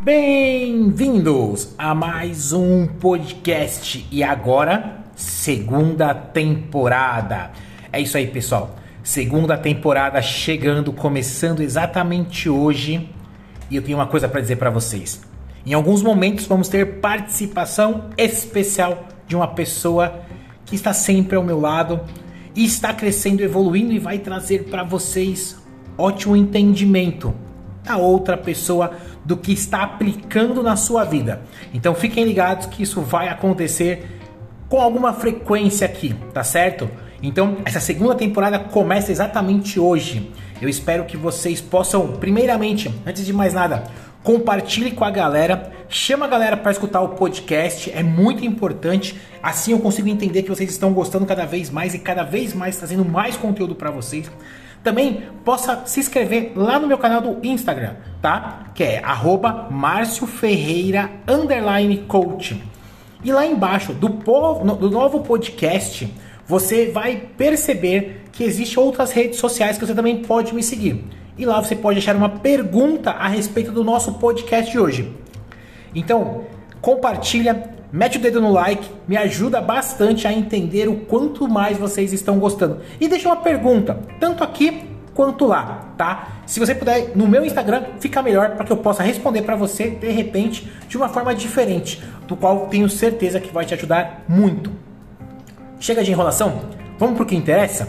Bem-vindos a mais um podcast e agora segunda temporada. É isso aí, pessoal. Segunda temporada chegando, começando exatamente hoje. E eu tenho uma coisa para dizer para vocês. Em alguns momentos vamos ter participação especial de uma pessoa que está sempre ao meu lado e está crescendo, evoluindo e vai trazer para vocês ótimo entendimento da outra pessoa do que está aplicando na sua vida. Então fiquem ligados que isso vai acontecer com alguma frequência aqui, tá certo? Então, essa segunda temporada começa exatamente hoje. Eu espero que vocês possam, primeiramente, antes de mais nada, compartilhe com a galera, chama a galera para escutar o podcast, é muito importante. Assim eu consigo entender que vocês estão gostando cada vez mais e cada vez mais trazendo mais conteúdo para vocês. Também possa se inscrever lá no meu canal do Instagram, tá? Que é @marcio_ferreira coach. E lá embaixo do, do novo podcast, você vai perceber que existem outras redes sociais que você também pode me seguir. E lá você pode deixar uma pergunta a respeito do nosso podcast de hoje. Então, compartilha, mete o dedo no like, me ajuda bastante a entender o quanto mais vocês estão gostando. E deixa uma pergunta, tanto aqui quanto lá, tá? Se você puder no meu Instagram, fica melhor para que eu possa responder para você de repente de uma forma diferente, do qual tenho certeza que vai te ajudar muito. Chega de enrolação, vamos pro que interessa?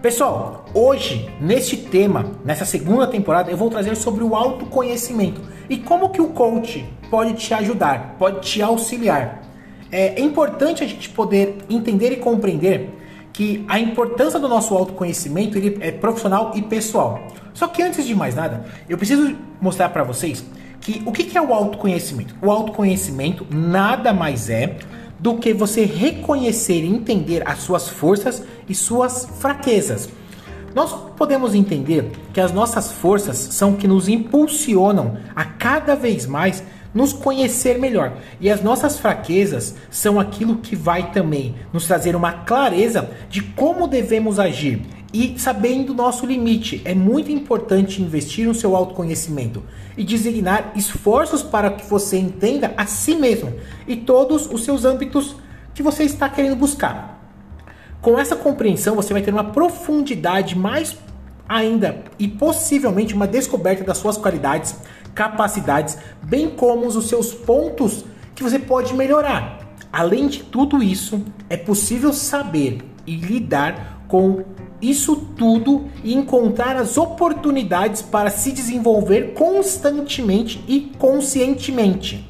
Pessoal, hoje neste tema, nessa segunda temporada, eu vou trazer sobre o autoconhecimento e como que o coach pode te ajudar, pode te auxiliar. É importante a gente poder entender e compreender que a importância do nosso autoconhecimento ele é profissional e pessoal. Só que antes de mais nada, eu preciso mostrar para vocês que o que é o autoconhecimento? O autoconhecimento nada mais é do que você reconhecer e entender as suas forças e suas fraquezas. Nós podemos entender que as nossas forças são que nos impulsionam a cada vez mais nos conhecer melhor. E as nossas fraquezas são aquilo que vai também nos trazer uma clareza de como devemos agir. E sabendo o nosso limite, é muito importante investir no seu autoconhecimento e designar esforços para que você entenda a si mesmo e todos os seus âmbitos que você está querendo buscar. Com essa compreensão, você vai ter uma profundidade mais ainda e possivelmente uma descoberta das suas qualidades, capacidades, bem como os seus pontos que você pode melhorar. Além de tudo isso, é possível saber e lidar com isso tudo e encontrar as oportunidades para se desenvolver constantemente e conscientemente.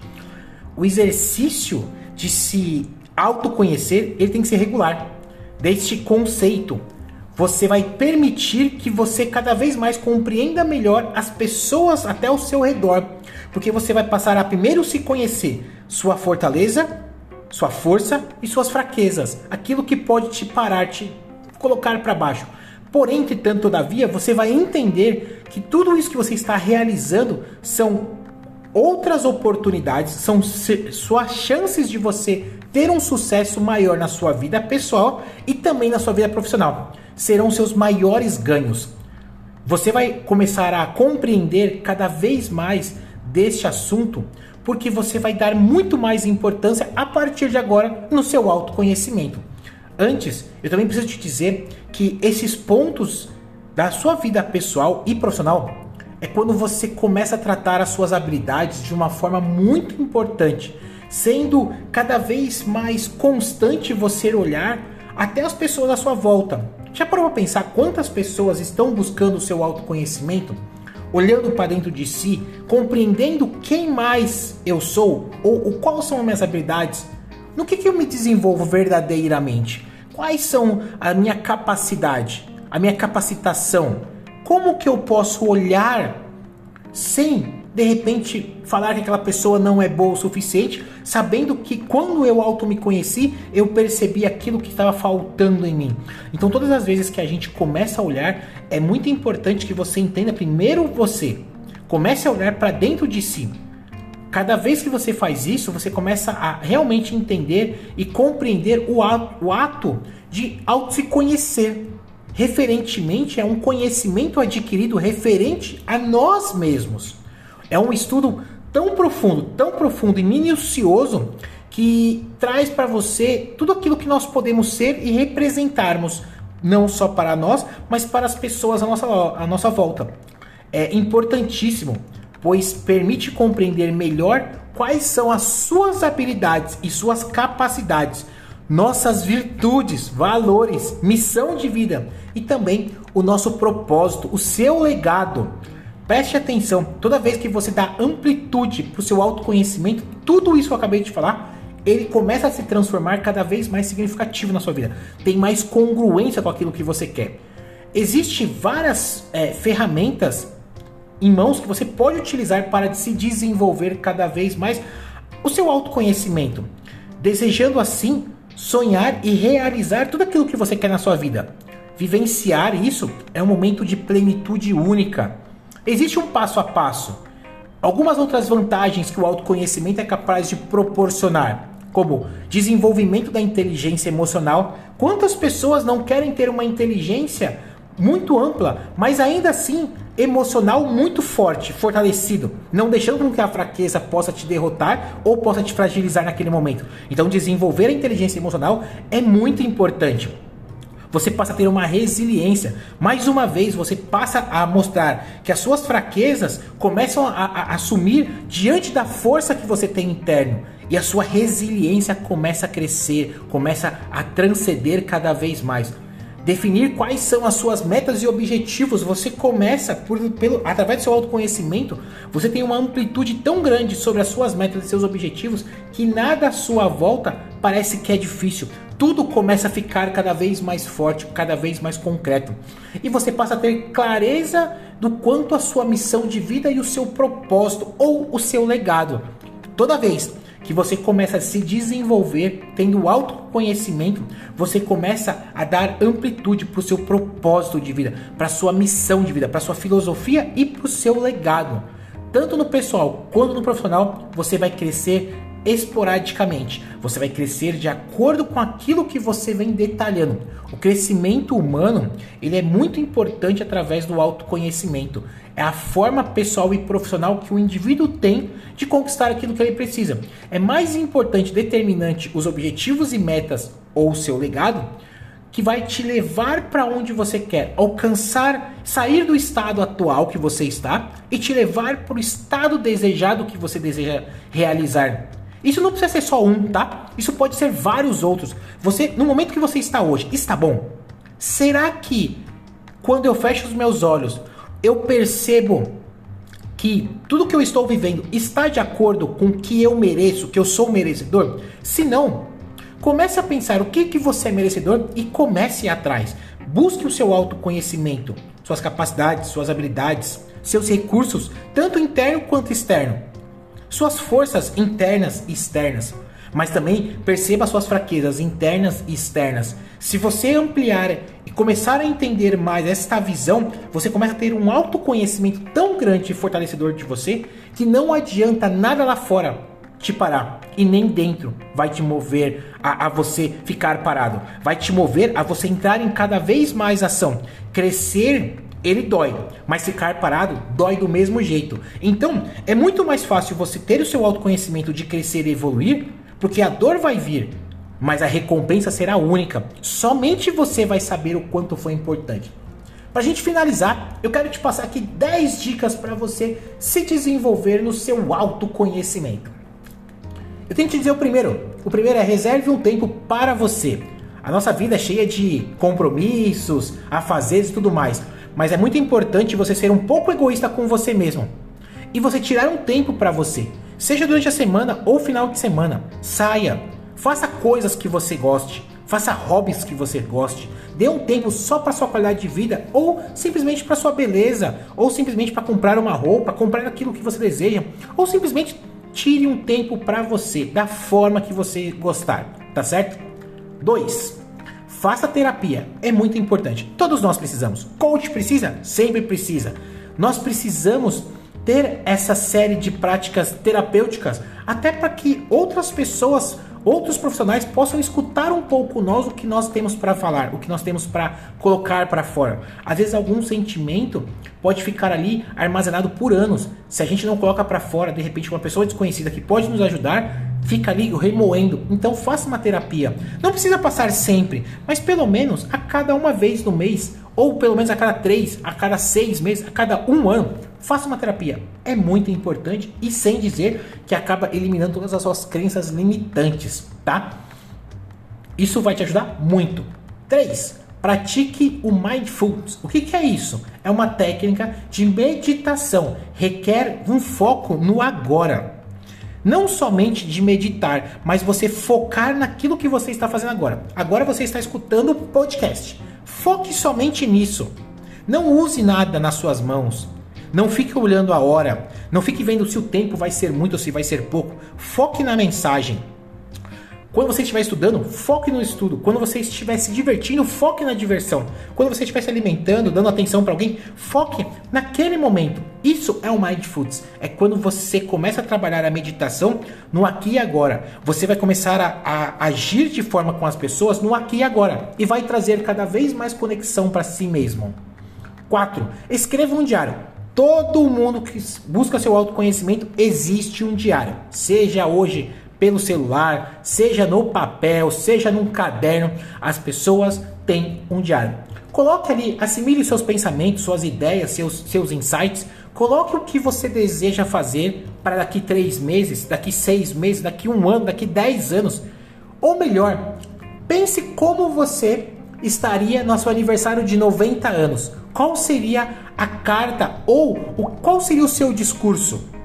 O exercício de se autoconhecer, ele tem que ser regular. Deste conceito, você vai permitir que você cada vez mais compreenda melhor as pessoas até ao seu redor, porque você vai passar a primeiro se conhecer sua fortaleza, sua força e suas fraquezas, aquilo que pode te parar, te colocar para baixo. Porém, entretanto, todavia, você vai entender que tudo isso que você está realizando são outras oportunidades, são suas chances de você ter um sucesso maior na sua vida pessoal e também na sua vida profissional serão seus maiores ganhos. Você vai começar a compreender cada vez mais deste assunto, porque você vai dar muito mais importância a partir de agora no seu autoconhecimento. Antes, eu também preciso te dizer que esses pontos da sua vida pessoal e profissional é quando você começa a tratar as suas habilidades de uma forma muito importante, sendo cada vez mais constante você olhar até as pessoas à sua volta. Já parou para pensar quantas pessoas estão buscando o seu autoconhecimento? Olhando para dentro de si, compreendendo quem mais eu sou ou, ou quais são as minhas habilidades? No que, que eu me desenvolvo verdadeiramente? Quais são a minha capacidade, a minha capacitação? Como que eu posso olhar sem de repente falar que aquela pessoa não é boa o suficiente, sabendo que quando eu auto me conheci, eu percebi aquilo que estava faltando em mim. Então, todas as vezes que a gente começa a olhar, é muito importante que você entenda primeiro você. Comece a olhar para dentro de si. Cada vez que você faz isso, você começa a realmente entender e compreender o ato, de auto se conhecer. Referentemente, é um conhecimento adquirido referente a nós mesmos. É um estudo tão profundo, tão profundo e minucioso que traz para você tudo aquilo que nós podemos ser e representarmos, não só para nós, mas para as pessoas à nossa, à nossa volta. É importantíssimo, pois permite compreender melhor quais são as suas habilidades e suas capacidades, nossas virtudes, valores, missão de vida e também o nosso propósito, o seu legado. Preste atenção, toda vez que você dá amplitude para o seu autoconhecimento, tudo isso que eu acabei de falar, ele começa a se transformar cada vez mais significativo na sua vida. Tem mais congruência com aquilo que você quer. Existem várias é, ferramentas em mãos que você pode utilizar para se desenvolver cada vez mais o seu autoconhecimento, desejando assim sonhar e realizar tudo aquilo que você quer na sua vida. Vivenciar isso é um momento de plenitude única. Existe um passo a passo. Algumas outras vantagens que o autoconhecimento é capaz de proporcionar, como desenvolvimento da inteligência emocional. Quantas pessoas não querem ter uma inteligência muito ampla, mas ainda assim emocional muito forte, fortalecido, não deixando com que a fraqueza possa te derrotar ou possa te fragilizar naquele momento. Então, desenvolver a inteligência emocional é muito importante. Você passa a ter uma resiliência. Mais uma vez, você passa a mostrar que as suas fraquezas começam a, a, diante da força que você tem interno. E a sua resiliência começa a crescer, começa a transcender cada vez mais definir quais são as suas metas e objetivos. Você começa por, pelo, através do seu autoconhecimento, você tem uma amplitude tão grande sobre as suas metas e seus objetivos que nada à sua volta parece que é difícil. Tudo começa a ficar cada vez mais forte, cada vez mais concreto. E você passa a ter clareza do quanto a sua missão de vida e o seu propósito ou o seu legado. Toda vez que você começa a se desenvolver, tendo autoconhecimento, você começa a dar amplitude para o seu propósito de vida, para sua missão de vida, para sua filosofia e para o seu legado. Tanto no pessoal quanto no profissional, você vai crescer esporadicamente. Você vai crescer de acordo com aquilo que você vem detalhando. O crescimento humano, ele é muito importante através do autoconhecimento. É a forma pessoal e profissional que o indivíduo tem de conquistar aquilo que ele precisa. É mais importante, determinante os objetivos e metas ou seu legado que vai te levar para onde você quer, alcançar, sair do estado atual que você está e te levar para o estado desejado que você deseja realizar. Isso não precisa ser só um, tá? Isso pode ser vários outros. Você, no momento que você está hoje, está bom? Será que quando eu fecho os meus olhos, eu percebo que tudo que eu estou vivendo está de acordo com o que eu mereço, que eu sou merecedor? Se não, comece a pensar o que, que você é merecedor e comece atrás. Busque o seu autoconhecimento, suas capacidades, suas habilidades, seus recursos, tanto interno quanto externo suas forças internas e externas, mas também perceba suas fraquezas internas e externas. Se você ampliar e começar a entender mais esta visão, você começa a ter um autoconhecimento tão grande e fortalecedor de você que não adianta nada lá fora te parar e nem dentro vai te mover a, a, você ficar parado. Vai te mover a você entrar em cada vez mais ação, crescer ele dói, mas ficar parado dói do mesmo jeito. Então, é muito mais fácil você ter o seu autoconhecimento de crescer e evoluir, porque a dor vai vir, mas a recompensa será única. Somente você vai saber o quanto foi importante. Para a gente finalizar, eu quero te passar aqui 10 dicas para você se desenvolver no seu autoconhecimento. Eu tenho que te dizer o primeiro. O primeiro é reserve um tempo para você. A nossa vida é cheia de compromissos, afazeres e tudo mais mas é muito importante você ser um pouco egoísta com você mesmo. E você tirar um tempo para você, seja durante a semana ou final de semana. Saia, faça coisas que você goste, faça hobbies que você goste, dê um tempo só para sua qualidade de vida ou simplesmente para sua beleza, ou simplesmente para comprar uma roupa, comprar aquilo que você deseja, ou simplesmente tire um tempo para você da forma que você gostar, tá certo? 2. Faça terapia, é muito importante. Todos nós precisamos. Coach precisa? Sempre precisa. Nós precisamos ter essa série de práticas terapêuticas até para que outras pessoas outros profissionais possam escutar um pouco nós o que nós temos para falar, o que nós temos para colocar para fora. Às vezes algum sentimento pode ficar ali armazenado por anos. Se a gente não coloca para fora, de repente uma pessoa desconhecida que pode nos ajudar, fica ali remoendo. Então faça uma terapia. Não precisa passar sempre, mas pelo menos a cada uma vez no mês, ou pelo menos a cada três, a cada seis meses, a cada um ano, faça uma terapia. É muito importante e sem dizer que acaba eliminando todas as suas crenças limitantes, tá? Isso vai te ajudar muito. 3. Pratique o Mindfulness. O que, que, é isso? É uma técnica de meditação. Requer um foco no agora. Não somente de meditar, mas você focar naquilo que você está fazendo agora. Agora você está escutando o podcast. Foque somente nisso. Não use nada nas suas mãos. Não fique olhando a hora. Não fique vendo se o tempo vai ser muito ou se vai ser pouco. Foque na mensagem. Quando você estiver estudando, foque no estudo. Quando você estiver se divertindo, foque na diversão. Quando você estiver se alimentando, dando atenção para alguém, foque naquele momento. Isso é o Mindfulness. É quando você começa a trabalhar a meditação no aqui e agora. Você vai começar a, a agir de forma com as pessoas no aqui e agora. E vai trazer cada vez mais conexão para si mesmo. 4. Escreva um diário. Todo mundo que busca seu autoconhecimento existe um diário. Seja hoje pelo celular, seja no papel, seja num caderno, as pessoas têm um diário. Coloque ali, assimile seus pensamentos, suas ideias, seus, seus insights. Coloque o que você deseja fazer para daqui três meses, daqui seis meses, daqui um ano, daqui dez anos. Ou melhor, pense como você estaria no seu aniversário de 90 anos. Qual seria a carta ou o, qual seria o seu discurso?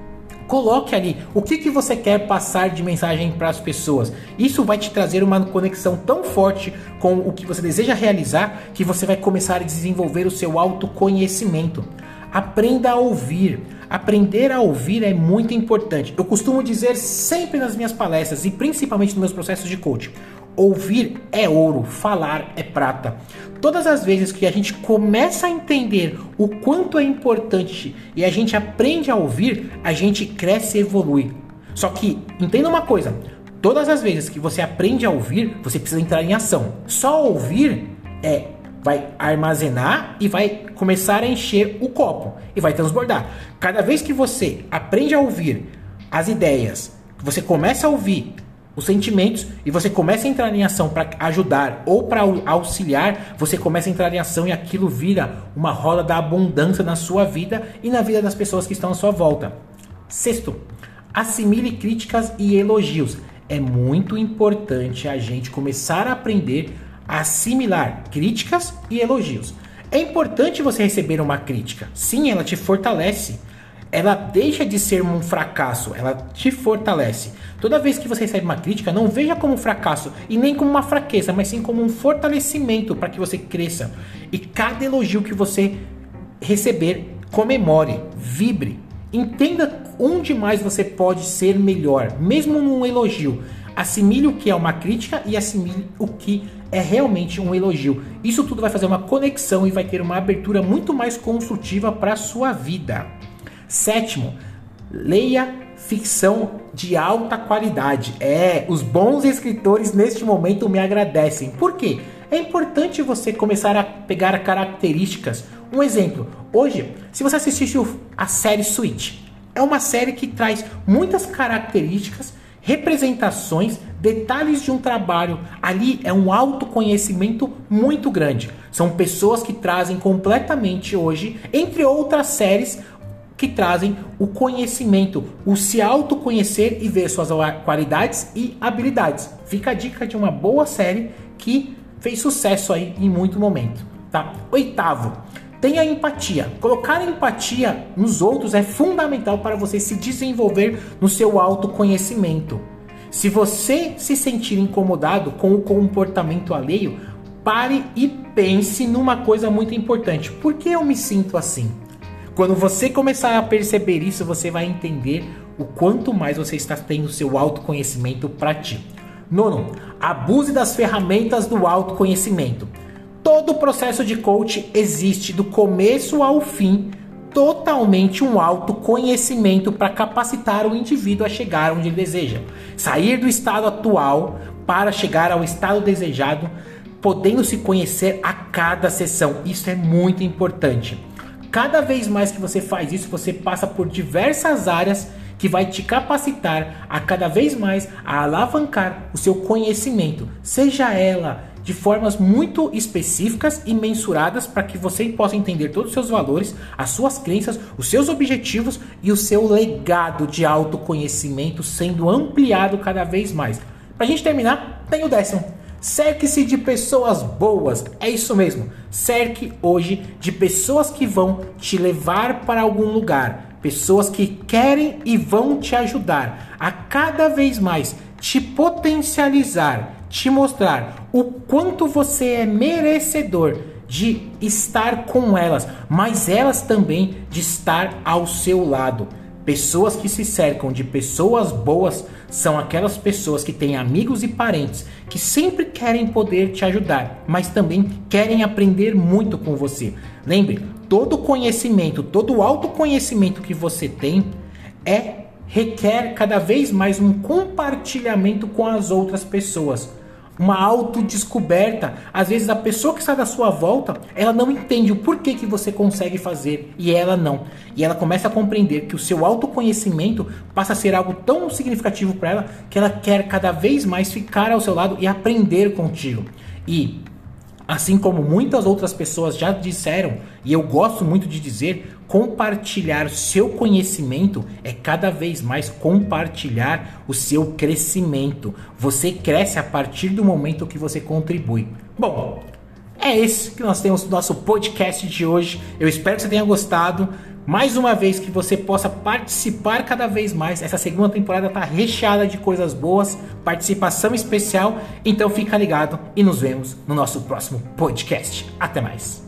Coloque ali o que, que você quer passar de mensagem para as pessoas. Isso vai te trazer uma conexão tão forte com o que você deseja realizar que você vai começar a desenvolver o seu autoconhecimento. Aprenda a ouvir. Aprender a ouvir é muito importante. Eu costumo dizer sempre nas minhas palestras e principalmente nos meus processos de coaching. Ouvir é ouro, falar é prata. Todas as vezes que a gente começa a entender o quanto é importante e a gente aprende a ouvir, a gente cresce e evolui. Só que entenda uma coisa: todas as vezes que você aprende a ouvir, você precisa entrar em ação. Só ouvir é vai armazenar e vai começar a encher o copo e vai transbordar. Cada vez que você aprende a ouvir as ideias, você começa a ouvir os sentimentos e você começa a entrar em ação para ajudar ou para auxiliar, você começa a entrar em ação e aquilo vira uma roda da abundância na sua vida e na vida das pessoas que estão à sua volta. Sexto, assimile críticas e elogios. É muito importante a gente começar a aprender assimilar críticas e elogios. É importante você receber uma crítica. Sim, ela te fortalece ela deixa de ser um fracasso, ela te fortalece. Toda vez que você recebe uma crítica, não veja como um fracasso e nem como uma fraqueza, mas sim como um fortalecimento para que você cresça. E cada elogio que você receber, comemore, vibre. Entenda onde mais você pode ser melhor, mesmo num elogio. Assimile o que é uma crítica e assimile o que é realmente um elogio. Isso tudo vai fazer uma conexão e vai ter uma abertura muito mais construtiva para a sua vida. Sétimo, leia ficção de alta qualidade. É, os bons escritores neste momento me agradecem. Por quê? É importante você começar a pegar características. Um exemplo, hoje, se você assistisse a série Switch, é uma série que traz muitas características, representações, detalhes de um trabalho. Ali é um autoconhecimento muito grande. São pessoas que trazem completamente hoje, entre outras séries, que trazem o conhecimento, o se autoconhecer e ver suas qualidades e habilidades. Fica a dica de uma boa série que fez sucesso aí em muito momento, tá? Oitavo, tenha empatia. Colocar empatia nos outros é fundamental para você se desenvolver no seu autoconhecimento. Se você se sentir incomodado com o comportamento alheio, pare e pense numa coisa muito importante. Por que eu me sinto assim? Quando você começar a perceber isso, você vai entender o quanto mais você está tendo seu autoconhecimento para ti. Nono, abuse das ferramentas do autoconhecimento. Todo o processo de coach existe do começo ao fim totalmente um autoconhecimento para capacitar o indivíduo a chegar onde ele deseja. Sair do estado atual para chegar ao estado desejado, podendo se conhecer a cada sessão. Isso é muito importante. Cada vez mais que você faz isso, você passa por diversas áreas que vai te capacitar a cada vez mais a alavancar o seu conhecimento, seja ela de formas muito específicas e mensuradas para que você possa entender todos os seus valores, as suas crenças, os seus objetivos e o seu legado de autoconhecimento sendo ampliado cada vez mais. Para a gente terminar, tem o décimo. Cerque-se de pessoas boas. É isso mesmo. Cerque hoje de pessoas que vão te levar para algum lugar. Pessoas que querem e vão te ajudar a cada vez mais te potencializar, te mostrar o quanto você é merecedor de estar com elas, mas elas também de estar ao seu lado. Pessoas que se cercam de pessoas boas são aquelas pessoas que têm amigos e parentes que sempre querem poder te ajudar, mas também querem aprender muito com você. Lembre, todo conhecimento, todo autoconhecimento que você tem é requer cada vez mais um compartilhamento com as outras pessoas uma autodescoberta. Às vezes a pessoa que está da sua volta, ela não entende o porquê que você consegue fazer e ela não. E ela começa a compreender que o seu autoconhecimento passa a ser algo tão significativo para ela que ela quer cada vez mais ficar ao seu lado e aprender contigo. E assim como muitas outras pessoas já disseram, e eu gosto muito de dizer, compartilhar seu conhecimento é cada vez mais compartilhar o seu crescimento. Você cresce a partir do momento que você contribui. Bom, é esse que nós temos no nosso podcast de hoje. Eu espero que você tenha gostado. Mais uma vez que você possa participar cada vez mais. Essa segunda temporada está recheada de coisas boas, participação especial. Então fica ligado e nos vemos no nosso próximo podcast. Até mais.